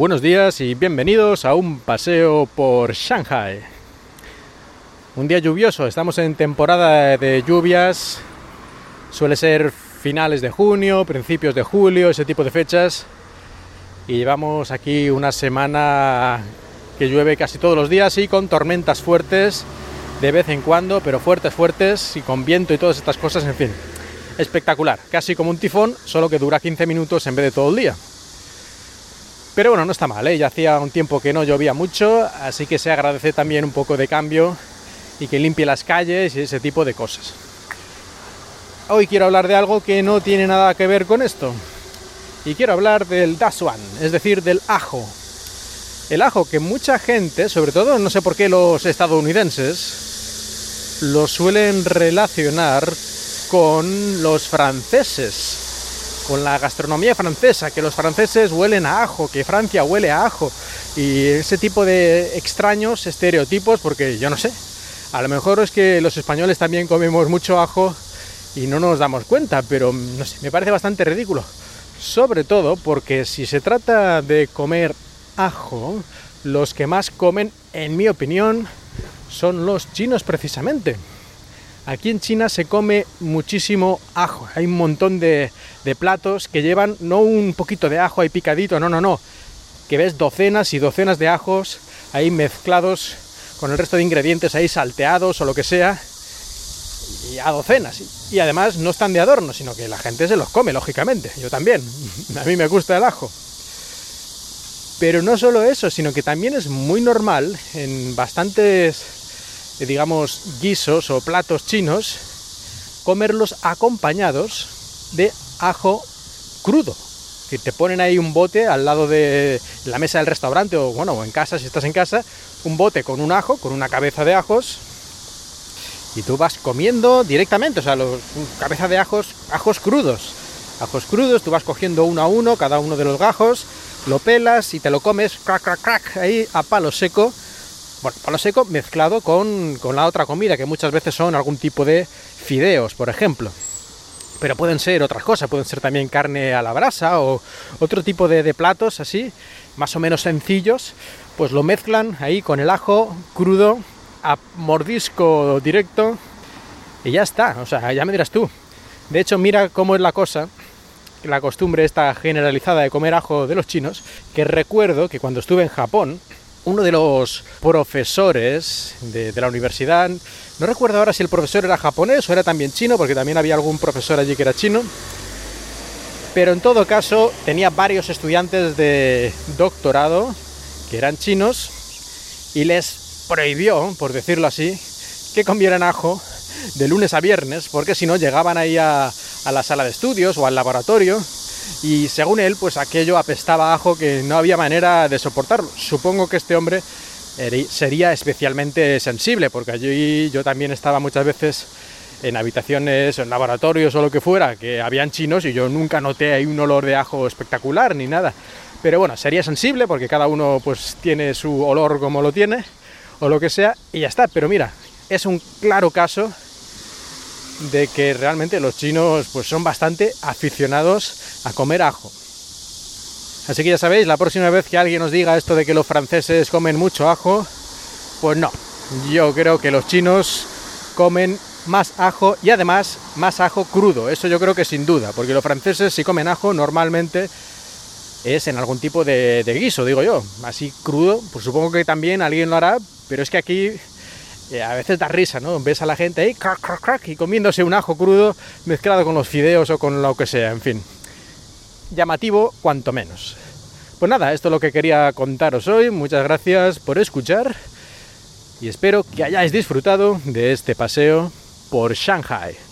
Buenos días y bienvenidos a un paseo por Shanghai. Un día lluvioso, estamos en temporada de lluvias, suele ser finales de junio, principios de julio, ese tipo de fechas. Y llevamos aquí una semana que llueve casi todos los días y con tormentas fuertes de vez en cuando, pero fuertes, fuertes y con viento y todas estas cosas, en fin. Espectacular, casi como un tifón, solo que dura 15 minutos en vez de todo el día. Pero bueno, no está mal, ¿eh? ya hacía un tiempo que no llovía mucho, así que se agradece también un poco de cambio y que limpie las calles y ese tipo de cosas. Hoy quiero hablar de algo que no tiene nada que ver con esto. Y quiero hablar del Dasuan, es decir, del ajo. El ajo que mucha gente, sobre todo no sé por qué los estadounidenses, lo suelen relacionar con los franceses con la gastronomía francesa, que los franceses huelen a ajo, que Francia huele a ajo, y ese tipo de extraños estereotipos, porque yo no sé, a lo mejor es que los españoles también comemos mucho ajo y no nos damos cuenta, pero no sé, me parece bastante ridículo. Sobre todo porque si se trata de comer ajo, los que más comen, en mi opinión, son los chinos precisamente. Aquí en China se come muchísimo ajo. Hay un montón de, platos que llevan no un poquito de ajo ahí picadito, no, no, no. Que ves docenas y docenas de ajos ahí mezclados con el resto de ingredientes ahí salteados o lo que sea. Y a docenas. Y además no están de adorno, sino que la gente se los come, lógicamente. Yo también. A mí me gusta el ajo. Pero no solo eso, sino que también es muy normal en bastantes digamos, guisos o platos chinos, comerlos acompañados de ajo crudo. Que te ponen ahí un bote al lado de la mesa del restaurante o bueno, en casa si estás en casa, un bote con un ajo, con una cabeza de ajos, y tú vas comiendo directamente, o sea, los cabeza de ajos, ajos crudos. Ajos crudos, tú vas cogiendo uno a uno cada uno de los gajos, lo pelas y te lo comes crack crack crack ahí a palo seco bueno, palo seco mezclado con, la otra comida, que muchas veces son algún tipo de fideos, por ejemplo. Pero pueden ser otras cosas, pueden ser también carne a la brasa o otro tipo de, de platos así, más o menos sencillos, pues lo mezclan ahí con el ajo crudo, a mordisco directo, y ya está, o sea, ya me dirás tú. De hecho, mira cómo es la cosa, la costumbre esta generalizada de comer ajo de los chinos, que recuerdo que cuando estuve en Japón, uno de los profesores de, la universidad, no recuerdo ahora si el profesor era japonés o era también chino, porque también había algún profesor allí que era chino, pero en todo caso tenía varios estudiantes de doctorado que eran chinos y les prohibió, por decirlo así, que comieran ajo de lunes a viernes, porque si no llegaban ahí a, a la sala de estudios o al laboratorio y según él, pues aquello apestaba ajo que no había manera de soportarlo. Supongo que este hombre sería especialmente sensible, porque allí yo también estaba muchas veces en habitaciones, en laboratorios o lo que fuera, que habían chinos y yo nunca noté ahí un olor de ajo espectacular ni nada. Pero bueno, sería sensible porque cada uno pues tiene su olor como lo tiene o lo que sea y ya está. Pero mira, es un claro caso de que realmente los chinos pues son bastante aficionados a comer ajo. Así que ya sabéis, la próxima vez que alguien os diga esto de que los franceses comen mucho ajo, pues no. Yo creo que los chinos comen más ajo y además más ajo crudo. Eso yo creo que sin duda, porque los franceses si comen ajo normalmente es en algún tipo de, de guiso, digo yo. Así crudo, pues supongo que también alguien lo hará, pero es que aquí a veces da risa, ¿no? Ves a la gente ahí, crack, crack, crack, y comiéndose un ajo crudo mezclado con los fideos o con lo que sea, en fin. Llamativo, cuanto menos. Pues nada, esto es lo que quería contaros hoy. Muchas gracias por escuchar y espero que hayáis disfrutado de este paseo por Shanghai.